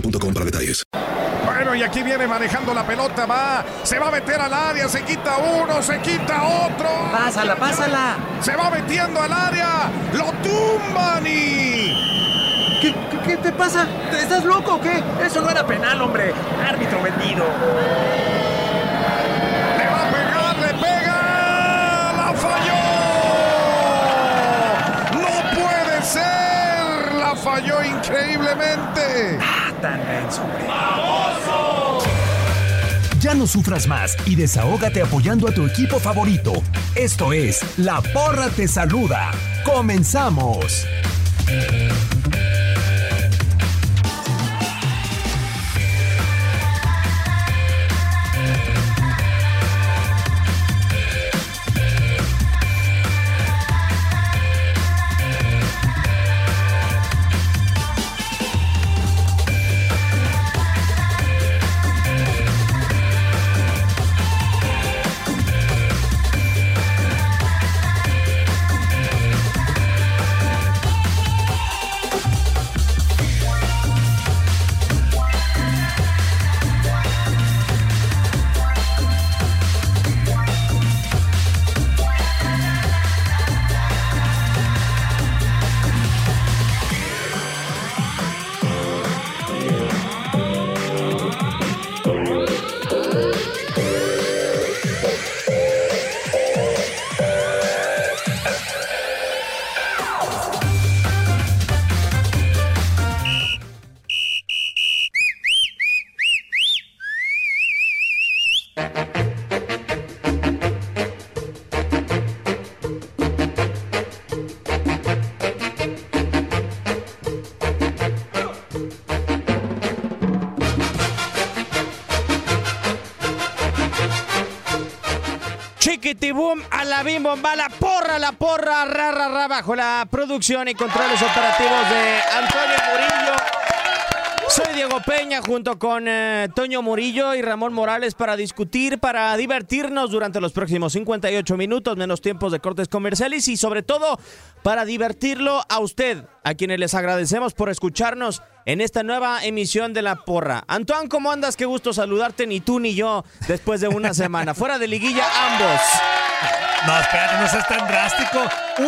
boostmobile.com para detalles. Bueno, y aquí viene manejando la pelota, va, se va a meter al área, se quita uno, se quita otro. Pásala, pásala. Se va metiendo al área, lo tumban y... ¿Qué, qué, qué te pasa? ¿Estás loco o qué? Eso no era penal, hombre. Árbitro vendido. Le va a pegar, le pega, la falló. No puede ser, la falló increíblemente. Tan. Ya no sufras más y desahógate apoyando a tu equipo favorito. Esto es La Porra Te Saluda. ¡Comenzamos! Chiquitibum a la bim bomba, la porra, la porra, ra, ra, ra, bajo la producción y controles operativos de Antonio Murillo. Soy Diego Peña junto con eh, Toño Murillo y Ramón Morales para discutir, para divertirnos durante los próximos 58 minutos, menos tiempos de cortes comerciales y sobre todo para divertirlo a usted, a quienes les agradecemos por escucharnos en esta nueva emisión de La Porra. Antoine, ¿cómo andas? Qué gusto saludarte, ni tú ni yo, después de una semana. Fuera de liguilla, ambos. No, espérate, no seas tan drástico.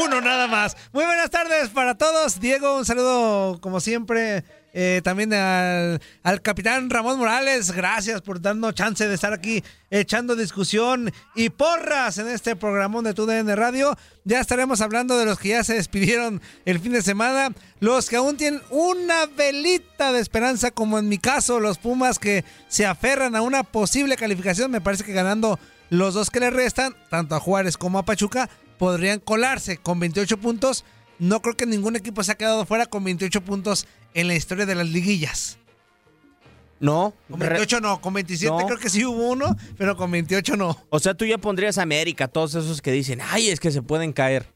Uno nada más. Muy buenas tardes para todos. Diego, un saludo como siempre Eh, también al, al capitán Ramón Morales, gracias por darnos chance de estar aquí echando discusión y porras en este programón de TUDN Radio. Ya estaremos hablando de los que ya se despidieron el fin de semana, los que aún tienen una velita de esperanza, como en mi caso, los Pumas que se aferran a una posible calificación. Me parece que ganando los dos que le restan, tanto a Juárez como a Pachuca, podrían colarse con 28 puntos. No creo que ningún equipo se ha quedado fuera con 28 puntos en la historia de las liguillas. No. Con 28 no, con 27 No. creo que sí hubo uno, pero con 28 no. O sea, tú ya pondrías a América, todos esos que dicen, ay, es que se pueden caer.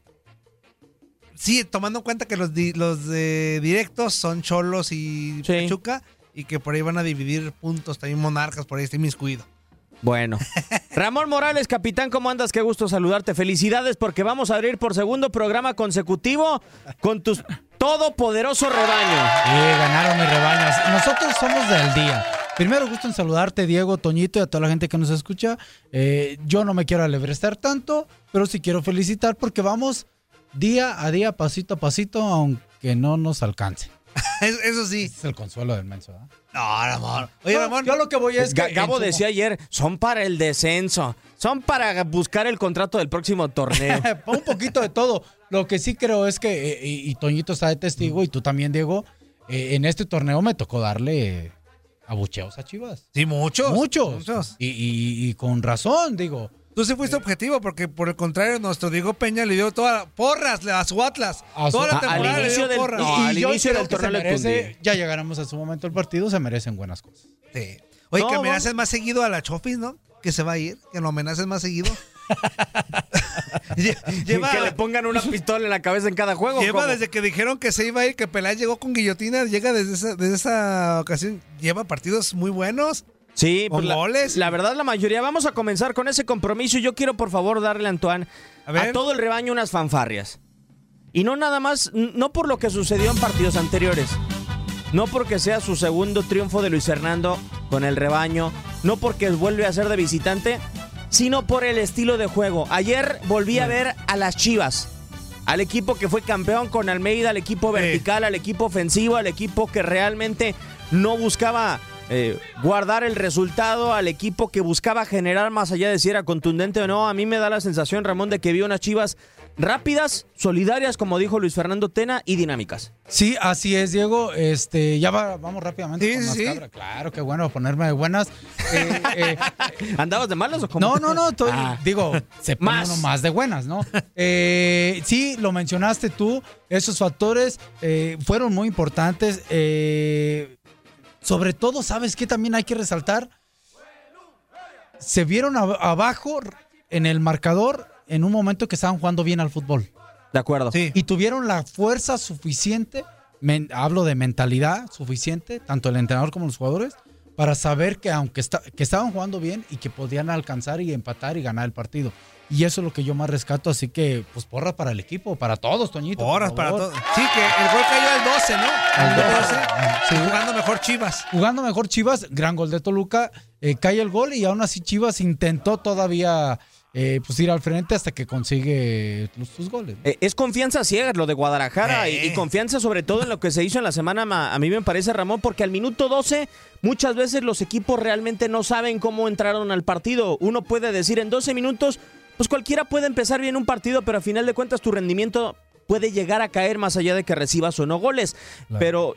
Sí, tomando en cuenta que los, di- los de directos son Cholos y Pachuca y que por ahí van a dividir puntos, también Monarcas, por ahí está inmiscuido. Bueno. Ramón Morales, capitán, ¿cómo andas? Qué gusto saludarte. Felicidades porque vamos a abrir por segundo programa consecutivo con tu todopoderoso rebaño. Sí, ganaron mis rebaños. Nosotros somos del día. Primero, gusto en saludarte, Diego, Toñito y a toda la gente que nos escucha. Eh, yo no me quiero alebrestar tanto, pero sí quiero felicitar porque vamos día a día, pasito a pasito, aunque no nos alcance. Eso sí. Es el consuelo del menso. ¿eh? No, Ramón. Oye, Ramón. yo lo que voy es que. Gabo decía ayer, son para el descenso, son para buscar el contrato del próximo torneo. un poquito de todo. Lo que sí creo es que, eh, y, y Toñito está de testigo, y tú también, Diego, eh, en este torneo me tocó darle abucheos a Chivas. Sí, muchos. Muchos. Muchos. Y, y- y con razón, digo. Tú sí fuiste objetivo porque por el contrario nuestro Diego Peña le dio todas porras a su Atlas. A su- Toda la a- al temporada le dio del- porras. no, al yo inicio creo del que se merece-. Ya llegaremos a su momento del partido, se merecen buenas cosas. Sí. Oye, No, que vamos- amenaces más seguido a la Chofis, ¿no? Que se va a ir, que lo amenaces más seguido. Lle- lleva que le pongan una pistola en la cabeza en cada juego. lleva ¿cómo? desde que dijeron que se iba a ir, que Peláez llegó con guillotina, llega desde esa, desde esa ocasión, lleva partidos muy buenos. Sí, pues la, goles. la verdad la mayoría. Vamos a comenzar con ese compromiso. Yo quiero por favor darle, Antoine, A todo el rebaño unas fanfarrias. Y no nada más, no por lo que sucedió en partidos anteriores. No porque sea su segundo triunfo de Luis Fernando con el rebaño. No porque vuelve a ser de visitante. Sino por el estilo de juego. Ayer volví a ver a las Chivas. Al equipo que fue campeón con Almeida, al equipo vertical, al equipo ofensivo, al equipo que realmente no buscaba eh, guardar el resultado, al equipo que buscaba generar más allá de si era contundente o no. A mí me da la sensación, Ramón, de que vi unas Chivas rápidas, solidarias, como dijo Luis Fernando Tena, y dinámicas. Sí, así es, Diego. Este, ya va- vamos rápidamente Sí, con sí, más sí. cabra. Claro, qué bueno ponerme de buenas. Eh, eh, ¿Andabas de malas o cómo? No, no, no, estoy- Ah. digo, se pone Más. uno más de buenas, ¿no? Eh, sí, lo mencionaste tú, esos factores eh, fueron muy importantes. eh, sobre todo, ¿sabes qué también hay que resaltar? Se vieron ab- abajo en el marcador en un momento que estaban jugando bien al fútbol. De acuerdo. Sí. Y tuvieron la fuerza suficiente, men- hablo de mentalidad suficiente, tanto el entrenador como los jugadores, para saber que aunque está- que estaban jugando bien y que podían alcanzar y empatar y ganar el partido. Y eso es lo que yo más rescato, así que pues porras para el equipo, para todos, Toñito. por Porras para todos. Sí, que el gol cayó al 12, ¿no? Al 12. Sí, jugando mejor Chivas. Jugando mejor Chivas, gran gol de Toluca, eh, cae el gol y aún así Chivas intentó todavía eh, pues ir al frente hasta que consigue sus goles. Eh, es confianza ciega lo de Guadalajara y, y confianza sobre todo en lo que se hizo en la semana, ma- a mí me parece, Ramón, porque al minuto 12 muchas veces los equipos realmente no saben cómo entraron al partido. Uno puede decir en 12 minutos, pues cualquiera puede empezar bien un partido, pero a final de cuentas tu rendimiento puede llegar a caer más allá de que recibas o no goles. Pero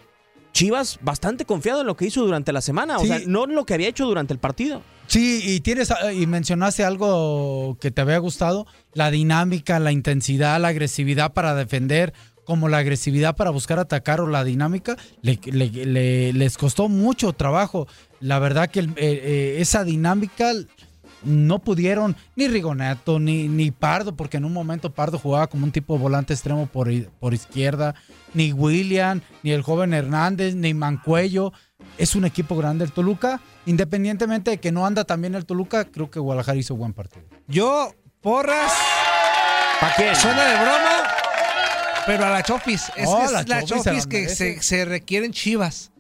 Chivas bastante confiado en lo que hizo durante la semana, o sea, no en lo que había hecho durante el partido. Sí, y tienes ah, y mencionaste algo que te había gustado, la dinámica, la intensidad, la agresividad para defender, como la agresividad para buscar atacar o la dinámica, le- le- le- les costó mucho trabajo. La verdad que eh, eh, esa dinámica no pudieron ni Rigonato ni, ni Pardo, porque en un momento Pardo jugaba como un tipo de volante extremo por, por izquierda, ni William, ni el joven Hernández, ni Mancuello. Es un equipo grande el Toluca. Independientemente de que no anda también el Toluca, creo que Guadalajara hizo buen partido. Yo, porras. ¿Para qué? Suena de broma, pero a la Chofis. Es, Oh, es la la, Chofis Chofis que se, se requieren Chivas.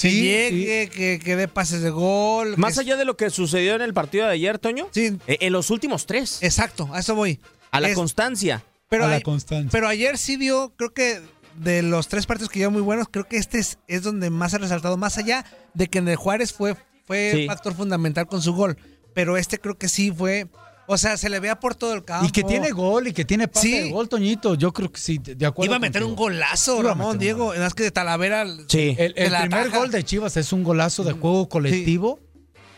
Que Sí, llegue, que, que dé pases de gol. Más que- allá de lo que sucedió en el partido de ayer, Toño, Sí, eh, en los últimos tres, exacto, a eso voy. a la Es- constancia. Pero, a la constancia. pero ayer sí dio, creo que de los tres partidos que llevan muy buenos, creo que este es, es donde más ha resaltado, más allá de que en el Juárez fue, fue Sí. factor fundamental con su gol. Pero este creo que sí fue. O sea, se le vea por todo el campo. Y que tiene gol y que tiene pase Sí. de gol, Toñito. Yo creo que sí, de acuerdo. Iba a meter contigo. un golazo, Ramón, Diego. En las que de Talavera. Sí. El, el primer ataja. gol de Chivas es un golazo de juego colectivo.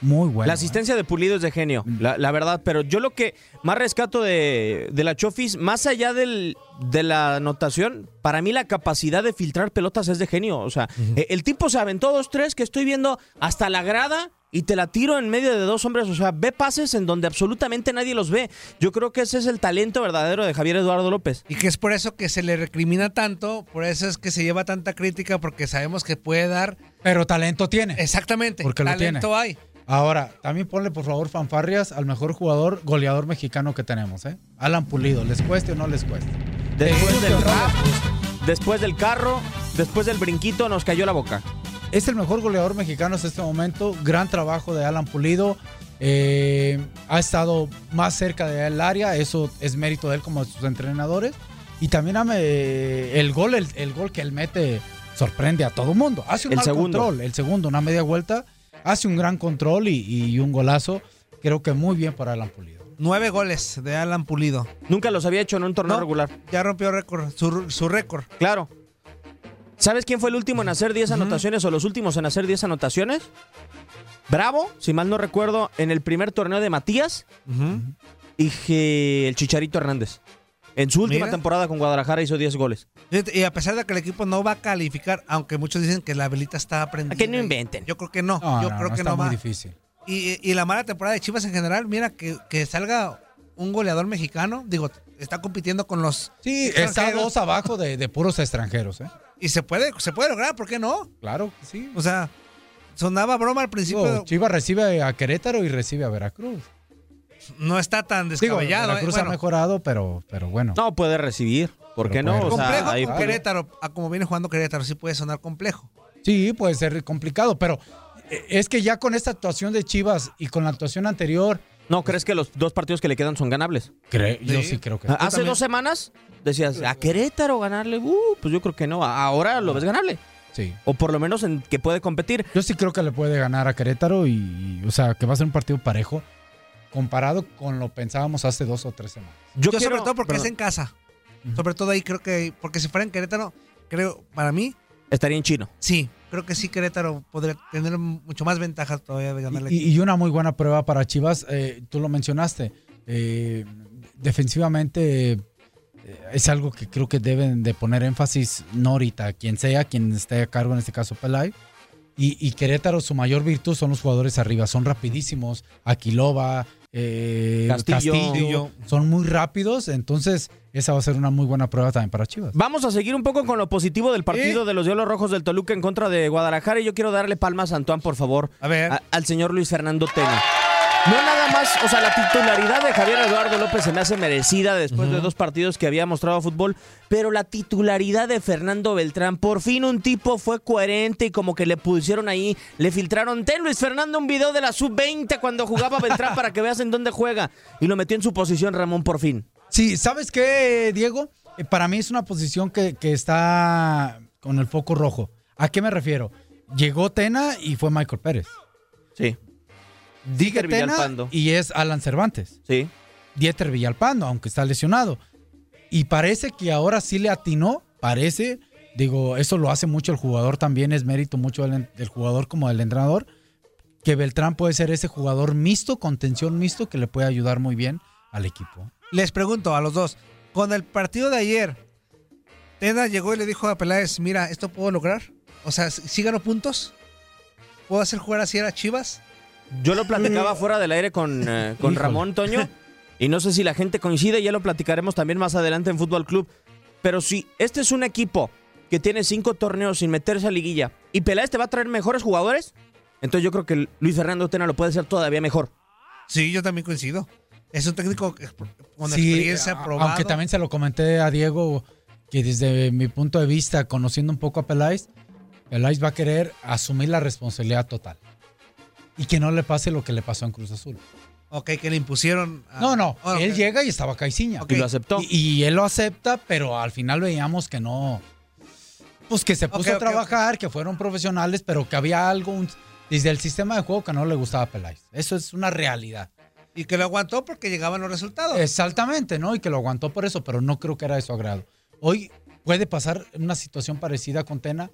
Muy bueno. La asistencia de Pulido es de genio, la, la verdad. Pero yo lo que más rescato de, de la Chofis, más allá del, de la anotación, para mí la capacidad de filtrar pelotas es de genio. O sea, eh, el tipo se aventó dos, tres que estoy viendo hasta la grada y te la tiro en medio de dos hombres. O sea, ve pases en donde absolutamente nadie los ve. Yo creo que ese es el talento verdadero de Javier Eduardo López. Y que es por eso que se le recrimina tanto, por eso es que se lleva tanta crítica, porque sabemos que puede dar. Pero talento tiene. Exactamente. Porque lo talento tiene. hay. Ahora, también ponle por favor fanfarrias al mejor jugador goleador mexicano que tenemos, ¿eh? Alan Pulido, ¿les cueste o no les cueste? Después del rap, después del carro, después del brinquito, nos cayó la boca. Es el mejor goleador mexicano hasta este momento. Gran trabajo de Alan Pulido. Eh, ha estado más cerca del área. Eso es mérito de él como de sus entrenadores. Y también ame- el gol, el, el gol que él mete sorprende a todo mundo. Hace un El mal segundo. control. El segundo, una media vuelta. Hace un gran control y, y un golazo. Creo que muy bien para Alan Pulido. Nueve goles de Alan Pulido. Nunca los había hecho en un torneo No. regular. Ya rompió récord, su, su récord. Claro. ¿Sabes quién fue el último en hacer 10 anotaciones o los últimos en hacer 10 anotaciones? Bravo, si mal no recuerdo, en el primer torneo de Matías y que el Chicharito Hernández. En su última Mira. temporada con Guadalajara hizo 10 goles. Y a pesar de que el equipo no va a calificar, aunque muchos dicen que la velita está prendida. que no inventen. Yo creo que no. No, yo no, creo no, que está no muy va. difícil. Y, y la mala temporada de Chivas en general, mira, que, que salga un goleador mexicano, digo, está compitiendo con los Sí, está dos abajo de, de puros extranjeros, ¿eh? Y se puede, se puede lograr, ¿por qué no? Claro que sí. O sea, sonaba broma al principio. Digo, Chivas recibe a Querétaro y recibe a Veracruz. no está tan Digo, descabellado. ¿eh? Veracruz Bueno, ha mejorado, pero, pero bueno. No puede recibir. ¿Por qué no? puede O sea, complejo ahí- con Querétaro, a como viene jugando Querétaro, sí puede sonar complejo. Sí, puede ser complicado, pero eh, es que ya con esta actuación de Chivas y con la actuación anterior, ¿No crees que los dos partidos que le quedan son ganables? cre- yo sí creo que. Ah, Hace dos semanas decías, a Querétaro ganarle, uh, pues yo creo que no. Ahora lo ves ganarle. Sí. O por lo menos en que puede competir. Yo sí creo que le puede ganar a Querétaro y, o sea, que va a ser un partido parejo comparado con lo pensábamos hace dos o tres semanas. Yo, quiero- sobre todo porque perdón. es en casa. Sobre todo ahí creo que, porque si fuera en Querétaro, creo, para mí, Estaría en chino. sí, creo que sí Querétaro podría tener mucho más ventajas todavía de ganarle. Y, y una muy buena prueba para Chivas, eh, tú lo mencionaste, eh, defensivamente eh, es algo que creo que deben de poner énfasis no ahorita, quien sea, quien esté a cargo, en este caso Pelay. Y, y Querétaro, su mayor virtud son los jugadores arriba, son rapidísimos, Aquilova, eh, Castillo. Castillo, son muy rápidos, entonces esa va a ser una muy buena prueba también para Chivas. Vamos a seguir un poco con lo positivo del partido de los Diablos Rojos del Toluca en contra de Guadalajara. Y yo quiero darle palmas a Antoine, por favor. A ver. al señor Luis Fernando Tena. No nada más, o sea, la titularidad de Javier Eduardo López se me hace merecida después de dos partidos que había mostrado fútbol, pero la titularidad de Fernando Beltrán, por fin un tipo fue coherente y como que le pusieron ahí, le filtraron, ten Luis Fernando un video de la sub-20 cuando jugaba Beltrán para que veas en dónde juega y lo metió en su posición Ramón por fin. Sí, ¿sabes qué, Diego? Eh, Para mí es una posición que, que está con el foco rojo. ¿A qué me refiero? Llegó Tena y fue Michael Pérez. Sí. Dieter Villalpando. y es Alan Cervantes. Sí. Dieter Villalpando, aunque está lesionado. Y parece que ahora sí le atinó, parece, digo, eso lo hace mucho el jugador también, es mérito mucho del, del jugador como del entrenador, que Beltrán puede ser ese jugador mixto, contención mixto, que le puede ayudar muy bien al equipo. Les pregunto a los dos, con el partido de ayer, Tena llegó y le dijo a Peláez, mira, ¿esto puedo lograr? O sea, ¿sí gano puntos? ¿Puedo hacer jugar así a Chivas? Yo lo platicaba fuera del aire con, eh, con. Ramón Toño y no sé si la gente coincide, ya lo platicaremos también más adelante en Fútbol Club. Pero si este es un equipo que tiene cinco torneos sin meterse a liguilla y Peláez te va a traer mejores jugadores, entonces yo creo que Luis Fernando Tena lo puede hacer todavía mejor. Sí, yo también coincido. Es un técnico que- con Sí, experiencia a- probado. Aunque también se lo comenté a Diego, que desde mi punto de vista, conociendo un poco a Peláez, Peláez va a querer asumir la responsabilidad total. Y que no le pase lo que le pasó en Cruz Azul. Ok, que le impusieron. a- No, no, él llega y estaba Caiciña. Ok. Y lo aceptó. Y, y él lo acepta, pero al final veíamos que no, Pues que se puso a trabajar, que fueron profesionales, pero que había algo un- desde el sistema de juego que no le gustaba a Peláez. Eso es una realidad. Y que lo aguantó porque llegaban los resultados. Exactamente, ¿no? Y que lo aguantó por eso, pero no creo que era de su agrado. Hoy puede pasar una situación parecida con Tena,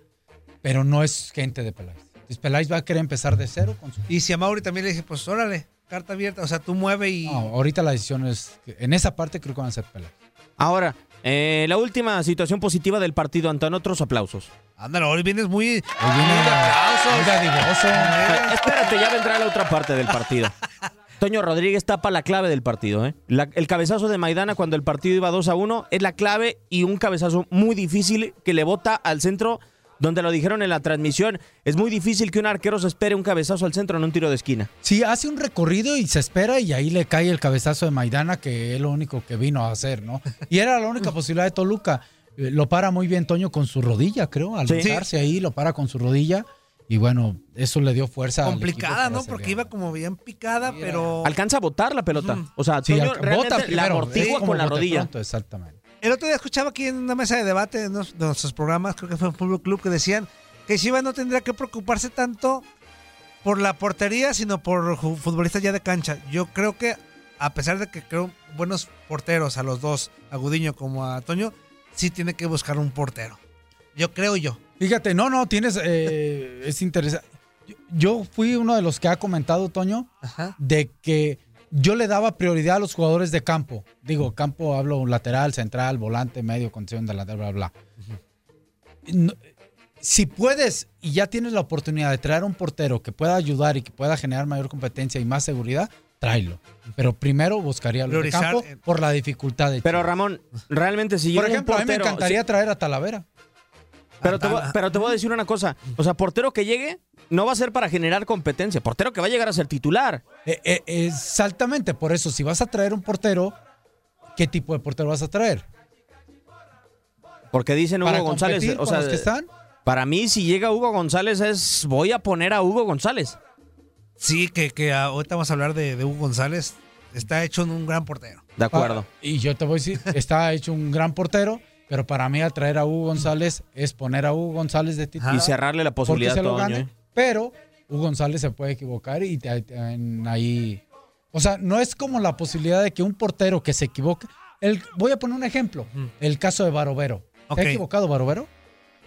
pero no es gente de Peláez. Entonces Peláez va a querer empezar de cero con su... Y si a Mauri también le dije, pues órale, carta abierta. O sea, tú mueve y. No, ahorita la decisión es... que en esa parte creo que van a ser Peláez. Ahora, eh, la última situación positiva del partido, Antón, otros aplausos. Ándale, hoy vienes muy. Hoy viene aplausos. muy dadivoso. Eh, espérate, ya vendrá la otra parte del partido. Toño Rodríguez tapa la clave del partido. ¿eh? La- el cabezazo de Maidana cuando el partido iba 2 a 1 es la clave y un cabezazo muy difícil que le bota al centro, donde lo dijeron en la transmisión. Es muy difícil que un arquero se espere un cabezazo al centro en un tiro de esquina. Sí, hace un recorrido y se espera y ahí le cae el cabezazo de Maidana, que es lo único que vino a hacer, ¿no? Y era la única posibilidad de Toluca. Eh, Lo para muy bien Toño con su rodilla, creo. Al Sí. lanzarse ahí, lo para con su rodilla. Y bueno, eso le dio fuerza. Complicada, ¿no? Porque bien. iba como bien picada, pero. Alcanza a botar la pelota. O sea, Sí, Toño bota la primero, amortigua es como con la rodilla. pronto, exactamente. El otro día escuchaba aquí en una mesa de debate de, nuestros programas, creo que fue en Fútbol Club, que decían que Chivas no tendría que preocuparse tanto por la portería, sino por futbolistas ya de cancha. Yo creo que, a pesar de que creo buenos porteros a los dos, a Gudiño como a Toño, sí tiene que buscar un portero. Yo creo yo. Fíjate, no, no, tienes. eh, es interesante. Yo, yo fui uno de los que ha comentado, Toño, de que yo le daba prioridad a los jugadores de campo. Digo, campo hablo lateral, central, volante, medio, condición de lateral, bla, bla. No- si puedes y ya tienes la oportunidad de traer un portero que pueda ayudar y que pueda generar mayor competencia y más seguridad, tráelo. Pero primero buscaría los de campo por la dificultad de Pero Ramón, realmente si Por llega ejemplo, un a mí me portero, encantaría si- traer a Talavera. pero, te voy, pero te voy a decir una cosa. O sea, portero que llegue no va a ser para generar competencia. Portero que va a llegar a ser titular. Eh, eh, exactamente, por eso, si vas a traer un portero, ¿qué tipo de portero vas a traer? Porque dicen Hugo ¿Para González. competir O con sea, los que están? para mí, si llega Hugo González, es voy a poner a Hugo González. Sí, que, que ahorita vamos a hablar de, de Hugo González. Está hecho un gran portero. De acuerdo. Ah, y yo te voy a decir, está hecho un gran portero, pero para mí atraer a Hugo González es poner a Hugo González de titular. Y cerrarle la posibilidad a lo Toño, ¿eh? Pero Hugo González se puede equivocar y te- te- en ahí... O sea, no es como la posibilidad de que un portero que se equivoque... El, voy a poner un ejemplo. El caso de Barovero. ¿Te ha equivocado Barovero?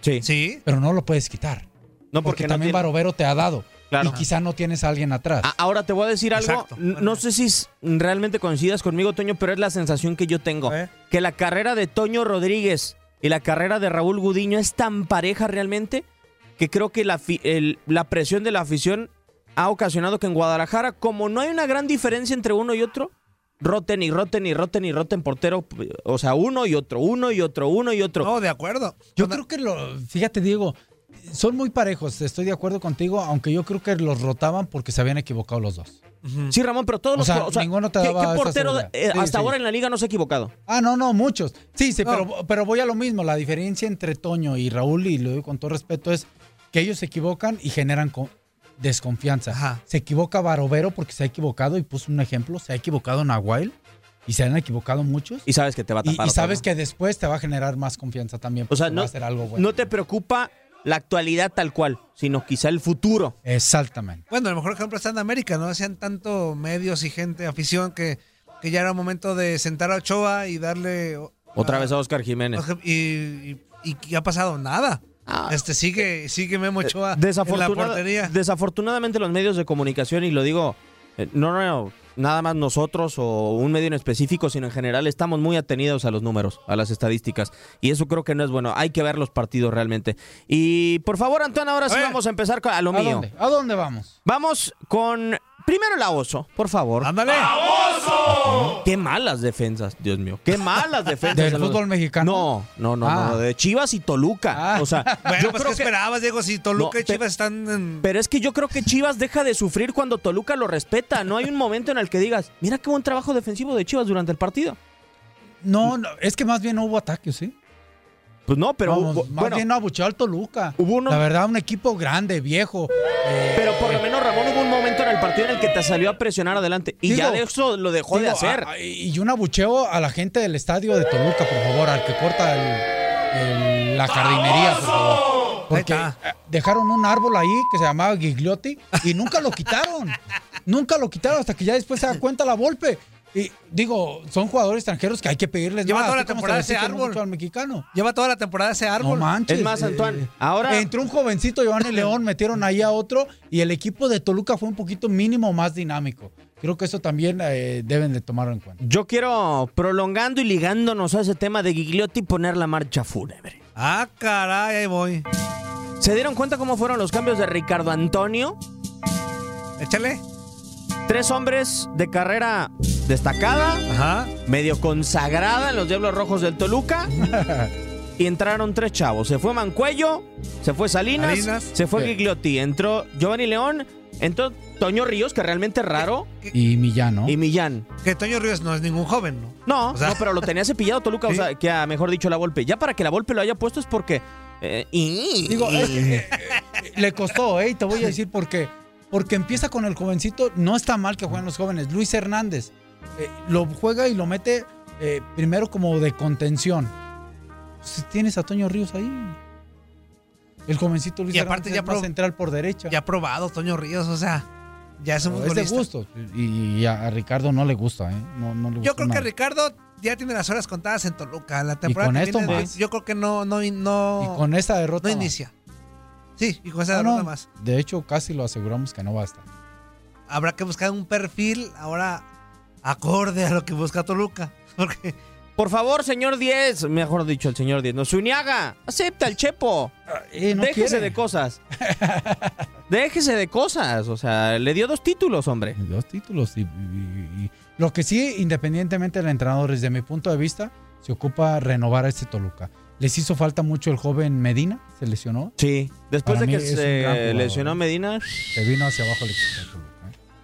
Sí. Sí. Pero no lo puedes quitar. No, porque, porque no también tiene- Barovero te ha dado. Claro. Y quizá no tienes a alguien atrás. Ahora te voy a decir algo. Exacto. N- No sé si realmente coincidas conmigo, Toño, pero es la sensación que yo tengo. Que la carrera de Toño Rodríguez y la carrera de Raúl Gudiño es tan pareja realmente que creo que la, el- la presión de la afición ha ocasionado que en Guadalajara, como no hay una gran diferencia entre uno y otro, roten y roten y roten y roten portero, o sea, uno y otro, uno y otro, uno y otro. No, de acuerdo. Yo creo que lo, fíjate, Diego, son muy parejos, estoy de acuerdo contigo, aunque yo creo que los rotaban porque se habían equivocado los dos. Sí, Ramón, pero todos O los sea, o sea, ninguno te ¿qué, daba qué portero eh, Sí, hasta sí. ahora en la liga no se ha equivocado? Ah, no, no, muchos. Sí, sí, pero, pero voy a lo mismo. La diferencia entre Toño y Raúl, y lo digo con todo respeto, es que ellos se equivocan y generan co- desconfianza. Se equivoca Barovero porque se ha equivocado, y puso un ejemplo, se ha equivocado Nahuel, y se han equivocado muchos. Y sabes que te va a Y, tapar. y otra, sabes que después te va a generar más confianza también. O sea, no, va a ser algo bueno. no te preocupa la actualidad tal cual, sino quizá el futuro. Exactamente. Bueno, el mejor ejemplo está en América, ¿no? Hacían tanto medios y gente, afición, que, que ya era momento de sentar a Ochoa y darle. Otra vez a Oscar Jiménez. Y, y, y ¿qué ha pasado? Nada. Este sigue, sigue Memo Ochoa en la portería. Desafortunadamente los medios de comunicación, y lo digo, eh, no, no, nada más nosotros o un medio en específico, sino en general, estamos muy atenidos a los números, a las estadísticas. Y eso creo que no es bueno. Hay que ver los partidos realmente. Y por favor, Antonio, ahora sí vamos a empezar a lo ¿A mío. dónde? ¿A dónde vamos? Vamos con primero la oso, por favor. ¡Ándale! Qué malas defensas, Dios mío. Qué malas defensas. ¿Del fútbol mexicano? No, no, no, Ah. no, de Chivas y Toluca. O sea, Bueno, yo pues creo ¿qué que esperabas, Diego? Si Toluca No, y pe- Chivas están en... Pero es que yo creo que Chivas deja de sufrir cuando Toluca lo respeta. No hay un momento en el que digas, mira qué buen trabajo defensivo de Chivas durante el partido. No, no, es que más bien no hubo ataque, ¿sí? Pues no, pero Vamos, hubo- más bueno, bien no abucheó al Toluca. Hubo uno- La verdad, un equipo grande, viejo. eh, pero por lo menos Ramón hubo un momento en el partido en el que te salió a presionar adelante. Y Digo, ya de eso lo dejó de hacer. a- a- y un abucheo a la gente del estadio de Toluca, por favor, al que corta el, el la jardinería, por favor. Porque eh, dejaron un árbol ahí que se llamaba Gigliotti y nunca lo quitaron. nunca lo quitaron hasta que ya después se da cuenta la Volpe. Y digo, son jugadores extranjeros que hay que pedirles Lleva más. toda la temporada ese árbol. al mexicano. Lleva toda la temporada ese árbol. No manches. Es más, eh, Antoine, eh, ahora- Entró un jovencito, Giovanni León, metieron ahí a otro y el equipo de Toluca fue un poquito mínimo más dinámico. Creo que eso también eh, deben de tomarlo en cuenta. Yo quiero, prolongando y ligándonos a ese tema de Gigliotti, poner la marcha fúnebre. Ah, caray, ahí voy. ¿Se dieron cuenta cómo fueron los cambios de Ricardo Antonio? Échale. Tres hombres de carrera destacada, Ajá. medio consagrada en los Diablos Rojos del Toluca. y entraron tres chavos. Se fue Mancuello, se fue Salinas, Salinas. se fue Sí. Gigliotti. Entró Giovanni León, entró Toño Ríos, que realmente es raro, Y Millán, ¿no? y Millán. Que Toño Ríos no es ningún joven, ¿no? No, O sea- no, pero lo tenía cepillado Toluca, Sí. o sea, que a mejor dicho la Volpe. Ya para que la Volpe lo haya puesto es porque... eh, y- Digo, es que, eh, eh, le costó, ¿eh? Y te voy a decir por qué. Porque empieza con el jovencito. No está mal que jueguen los jóvenes. Luis Hernández eh, lo juega y lo mete eh, primero como de contención. Pues, tienes a Toño Ríos ahí. El jovencito Luis Y aparte ya pro- central por derecha. Ya ha probado Toño Ríos, o sea, ya es un Pero es de futbolista. gusto. Y, y a, Ricardo no le gusta, ¿eh? No, no le Yo gusta creo que nada. Ricardo ya tiene las horas contadas en Toluca. La temporada con que esto viene, más. yo creo que no, no, no, Y con esa derrota. no más. inicia. Sí, y con esa No, derrota no, más. De hecho, casi lo aseguramos que no va a estar. Habrá que buscar un perfil ahora acorde a lo que busca Toluca. Porque Por favor, señor 10, mejor dicho el señor 10, no, Zuniaga, acepta el Chepo. Eh, no Déjese quiere. de cosas. Déjese de cosas. O sea, le dio dos títulos, hombre. Dos títulos. Y, y- y- y- lo que sí, independientemente del entrenador, desde mi punto de vista, se ocupa renovar a este Toluca. Les hizo falta mucho el joven Medina, se lesionó. Sí. Después Para de que se lesionó Medina, Se vino hacia abajo el equipo.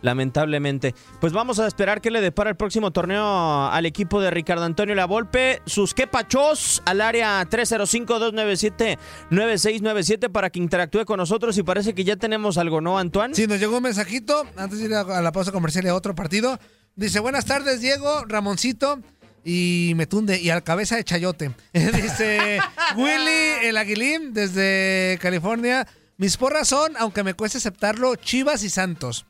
Lamentablemente. Pues vamos a esperar que le depara el próximo torneo al equipo de Ricardo Antonio Lavolpe. Sus quepachos al área 305-297-9697 para que interactúe con nosotros. Y parece que ya tenemos algo, ¿no, Antoine? Sí, nos llegó un mensajito antes de ir a la pausa comercial y a otro partido. Dice, buenas tardes, Diego, Ramoncito y Metunde y al cabeza de Chayote. Dice Willy el Aguilín desde California. Mis porras son, aunque me cueste aceptarlo, Chivas y Santos.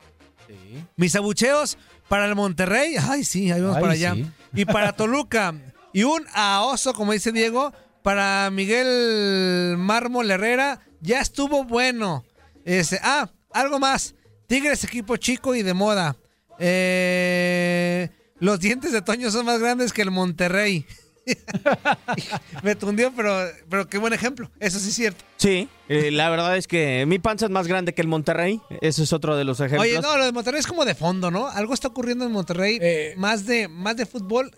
Mis abucheos para el Monterrey. Ay, sí, ahí vamos Ay, para allá. sí. Y para Toluca. Y un a oso, como dice Diego, para Miguel Mármol Herrera. Ya estuvo bueno. Este, ah, algo más. Tigres, equipo chico y de moda. Eh, los dientes de Toño son más grandes que el Monterrey. Me tundió, pero, pero qué buen ejemplo. Eso sí es cierto. Sí, eh, la verdad es que mi panza es más grande que el Monterrey. Ese es otro de los ejemplos. Oye, no, lo de Monterrey es como de fondo, ¿no? Algo está ocurriendo en Monterrey Eh, más de más de fútbol,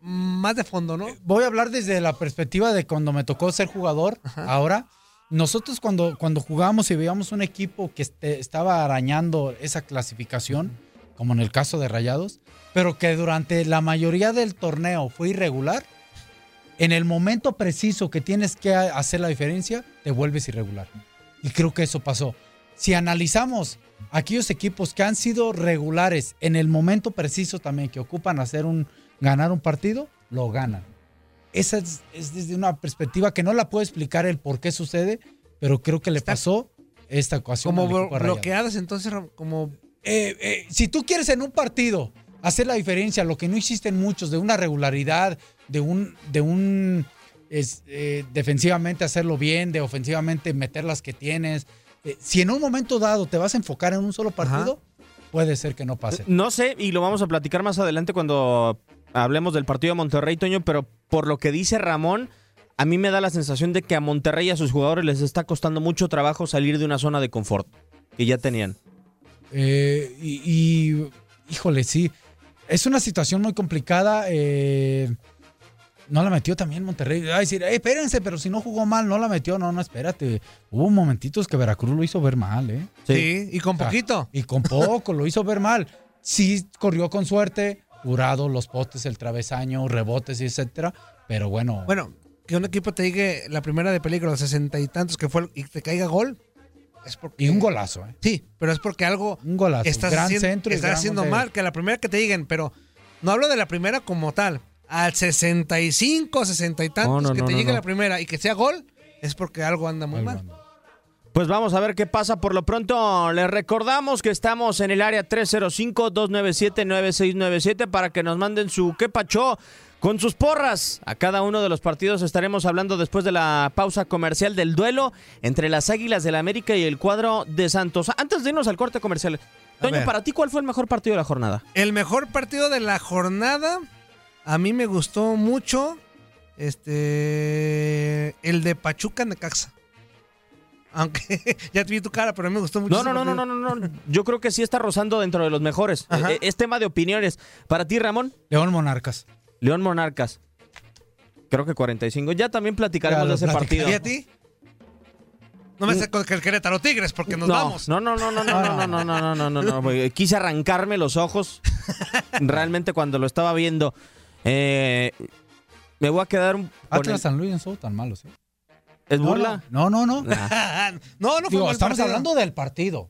más de fondo, ¿no? Voy a hablar desde la perspectiva de cuando me tocó ser jugador. Ahora, nosotros cuando, cuando jugábamos y veíamos un equipo que este- estaba arañando esa clasificación, como en el caso de Rayados, pero que durante la mayoría del torneo fue irregular, en el momento preciso que tienes que hacer la diferencia, te vuelves irregular. Y creo que eso pasó. Si analizamos aquellos equipos que han sido regulares en el momento preciso también que ocupan hacer un ganar un partido, lo ganan. Esa es, es desde una perspectiva que no la puedo explicar el por qué sucede, pero creo que le pasó esta ocasión. Como blo- bloqueadas, entonces, como Eh, eh, si tú quieres en un partido hacer la diferencia, lo que no hiciste en muchos, de una regularidad, de un, de un es, eh, defensivamente hacerlo bien, de ofensivamente meter las que tienes. eh, si en un momento dado te vas a enfocar en un solo partido, puede ser que no pase. No sé, y lo vamos a platicar más adelante cuando hablemos del partido de Monterrey, Toño, pero por lo que dice Ramón, a mí me da la sensación de que a Monterrey y a sus jugadores les está costando mucho trabajo salir de una zona de confort que ya tenían. Eh, y, y, híjole, sí. Es una situación muy complicada. eh, no la metió también Monterrey. Va a decir, "Eh, espérense, pero si no jugó mal, no la metió. No, no, espérate. Hubo momentitos que Veracruz lo hizo ver mal, ¿eh? Sí, y con O sea, poquito. Y con poco, lo hizo ver mal. Sí, corrió con suerte. Jurado, los postes, el travesaño, rebotes etcétera. Pero bueno. Bueno, que un equipo te diga la primera de peligro, sesenta y tantos que fue y te caiga gol, es porque Y un golazo, ¿eh? Sí, pero es porque algo Un golazo. estás gran haciendo, centro y estás gran haciendo mal, que la primera que te digan, pero no hablo de la primera como tal. Al 65, 60 y tantos no, que no, te no, llegue la primera y que sea gol, es porque algo anda muy mal. Pues vamos a ver qué pasa. Por lo pronto, les recordamos que estamos en el área 305-297-9697 para que nos manden su qué pacho con sus porras. A cada uno de los partidos estaremos hablando después de la pausa comercial del duelo entre las Águilas del América y el cuadro de Santos. Antes de irnos al corte comercial, Toño, para ti, ¿cuál fue el mejor partido de la jornada? El mejor partido de la jornada, a mí me gustó mucho, este, el de Pachuca Necaxa. Aunque ya te vi tu cara, pero a mí me gustó mucho. No, no, no, no, no, no, no. Yo creo que sí está rozando dentro de los mejores. Ajá. Eh, Es tema de opiniones. Para ti, Ramón. León Monarcas. León Monarcas. Creo que 45. Ya también platicaremos Ya de ese platicamos. partido. ¿Y a ti? No me sé con que el Querétaro Tigres, porque nos no, vamos. No, no, no, no, no, no, no, no, no, no, no, no. Quise arrancarme los ojos. Realmente cuando lo estaba viendo. Eh, me voy a quedar un. Atlas el- San Luis no son tan malos, ¿eh? ¿Es No, burla? No, no, no. Ah. no, no fue Digo, mal estamos partido. hablando del partido.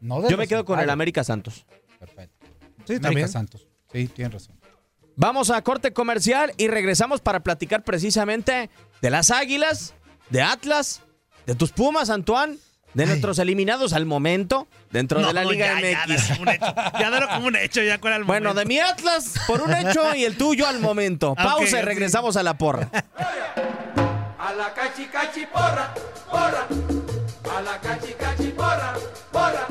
No del Yo me quedo con el. América Santos. Sí, América también. Santos. Sí, tienes razón. Vamos a corte comercial y regresamos para platicar precisamente de las Águilas, de Atlas, de tus Pumas, Antoine, de nuestros eliminados al momento dentro de la No, Liga ya, ya, MX. dalo como un hecho. Ya dalo como un hecho, ya cuál el Bueno, de mi Atlas por un hecho y el tuyo al momento. Pausa y ok. regresamos a la porra. A la cachi cachi porra, porra. A la cachi cachi porra, porra.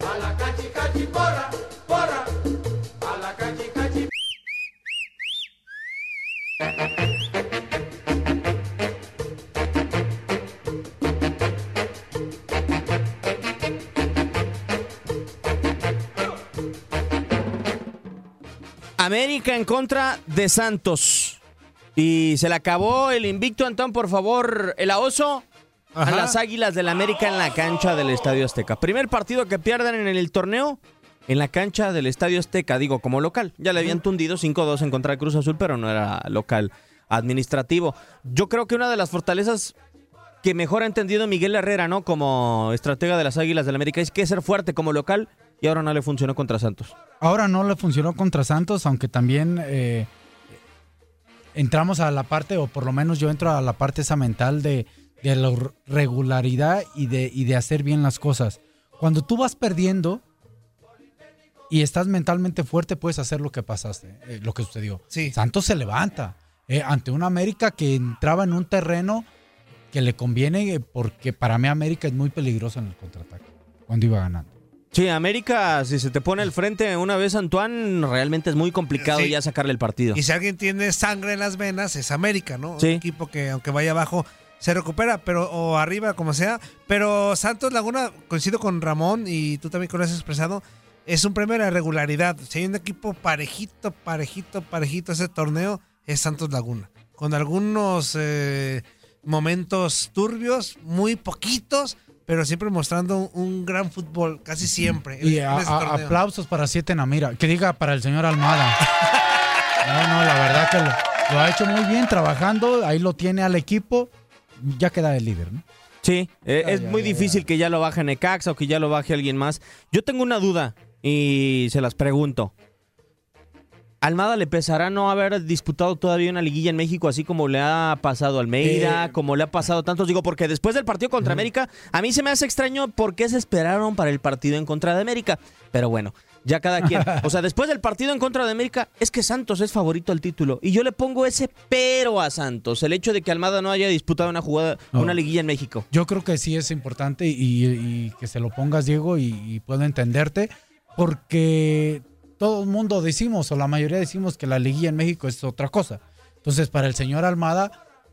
A la cachi cachi porra, porra. A la cachi cachi. América en contra de Santos. Y se le acabó el invicto, Antón, por favor, el oso a las Águilas del América en la cancha del Estadio Azteca. Primer partido que pierden en el torneo en la cancha del Estadio Azteca, digo, como local. Ya le habían tundido 5-2 en contra de Cruz Azul, pero no era local administrativo. Yo creo que una de las fortalezas que mejor ha entendido Miguel Herrera, ¿no? Como estratega de las Águilas del América, es que es ser fuerte como local y ahora no le funcionó contra Santos. Ahora no le funcionó contra Santos, aunque también eh, entramos a la parte, o por lo menos yo entro a la parte esa mental de, de la regularidad y de, y de hacer bien las cosas. Cuando tú vas perdiendo y estás mentalmente fuerte, puedes hacer lo que pasaste, eh, lo que sucedió. Santos se levanta eh, ante una América que entraba en un terreno que le conviene, porque para mí América es muy peligroso en el contraataque, cuando iba ganando. Sí, América, si se te pone al frente una vez, Antoine, realmente es muy complicado Sí. ya sacarle el partido. Y si alguien tiene sangre en las venas, es América, ¿no? Sí. Un equipo que aunque vaya abajo se recupera, pero o arriba, como sea. Pero Santos Laguna, coincido con Ramón y tú también con lo has expresado, es un premio de la regularidad. Si hay un equipo parejito, parejito, parejito ese torneo, es Santos Laguna. Con algunos eh, momentos turbios, muy poquitos, pero siempre mostrando un, gran fútbol, casi siempre. en- Y en a- ese a- torneo. aplausos para Siete Namira. Que diga para el señor Almada. No, no, la verdad que lo, lo ha hecho muy bien trabajando. Ahí lo tiene al equipo. Ya queda de líder, ¿no? Sí, eh, Ya, es ya, muy ya, difícil que ya lo baje Necaxa o que ya lo baje alguien más. Yo tengo una duda y se las pregunto. ¿Almada le pesará no haber disputado todavía una liguilla en México así como le ha pasado a Almeida, Eh, como le ha pasado a tantos? Digo, porque después del partido contra América, a mí se me hace extraño por qué se esperaron para el partido en contra de América. Pero bueno, ya cada quien. O sea, después del partido en contra de América, es que Santos es favorito al título. Y yo le pongo ese pero a Santos, el hecho de que Almada no haya disputado una jugada, No. una liguilla en México. Yo creo que sí es importante y, y que se lo pongas, Diego, y, y puedo entenderte, porque todo el mundo decimos, o la mayoría decimos que la liguilla en México es otra cosa. Entonces, para el señor Almada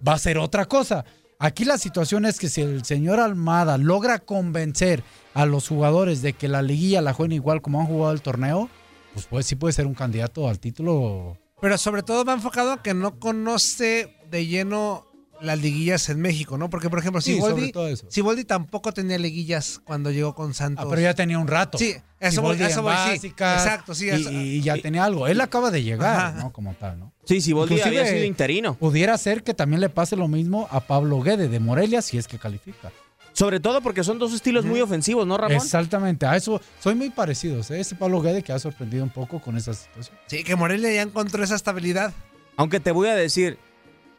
va a ser otra cosa. Aquí la situación es que si el señor Almada logra convencer a los jugadores de que la liguilla la jueguen igual como han jugado el torneo, pues, pues sí puede ser un candidato al título. Pero sobre todo va enfocado a que no conoce de lleno las liguillas en México, ¿no? Porque, por ejemplo, Sí, Siboldi, sobre todo eso. Siboldi tampoco tenía liguillas cuando llegó con Santos. Ah, pero ya tenía un rato. Sí, eso voy, eso voy, sí. Exacto, sí. y- eso- y, ya tenía algo. Él acaba de llegar, ¿no? Como tal, ¿no? Sí, Siboldi había sido interino. Pudiera ser que también le pase lo mismo a Pablo Guede de Morelia si es que califica. Sobre todo porque son dos estilos muy ofensivos, ¿no, Ramón? Exactamente, a eso soy muy parecidos. ¿eh? Ese Pablo Guede que ha sorprendido un poco con esa situación. Sí, que Morelia ya encontró esa estabilidad. Aunque te voy a decir,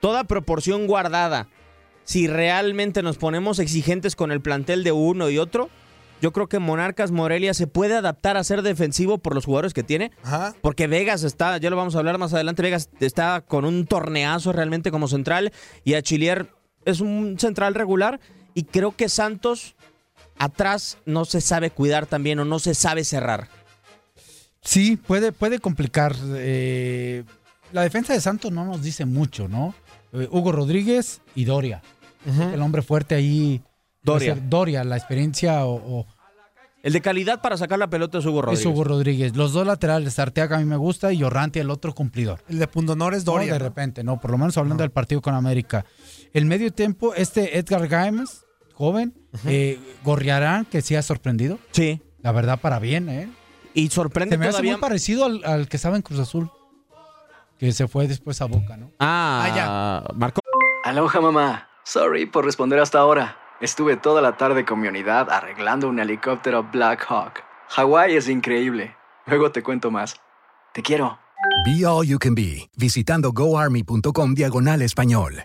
toda proporción guardada, si realmente nos ponemos exigentes con el plantel de uno y otro, yo creo que Monarcas Morelia se puede adaptar a ser defensivo por los jugadores que tiene. Porque Vegas está, ya lo vamos a hablar más adelante, Vegas está con un torneazo realmente como central y Achillier es un central regular y creo que Santos atrás no se sabe cuidar también o no se sabe cerrar. Sí, puede, puede complicar. eh, la defensa de Santos no nos dice mucho, ¿no? Eh, Hugo Rodríguez y Doria. El hombre fuerte ahí. Doria. Doria, la experiencia o, o- El de calidad para sacar la pelota es Hugo Rodríguez. es Hugo Rodríguez. Los dos laterales, Arteaga a mí me gusta y Orranti el otro cumplidor. El de Pundonor es No, Doria. de ¿no? repente, no, por lo menos hablando del partido con América. El medio tiempo, este Edgar Gámez, joven, eh, Gorriarán, que sí ha sorprendido. Sí. La verdad, para bien, ¿eh? Y sorprende Se me hace todavía. muy parecido al, al que estaba en Cruz Azul, que se fue después a Boca, ¿no? Ah, Marco. Aloha mamá. Sorry por responder hasta ahora. Estuve toda la tarde con mi unidad arreglando un helicóptero Black Hawk. Hawái es increíble. Luego te cuento más. Te quiero. Be All You Can Be, visitando goarmy.com diagonal español.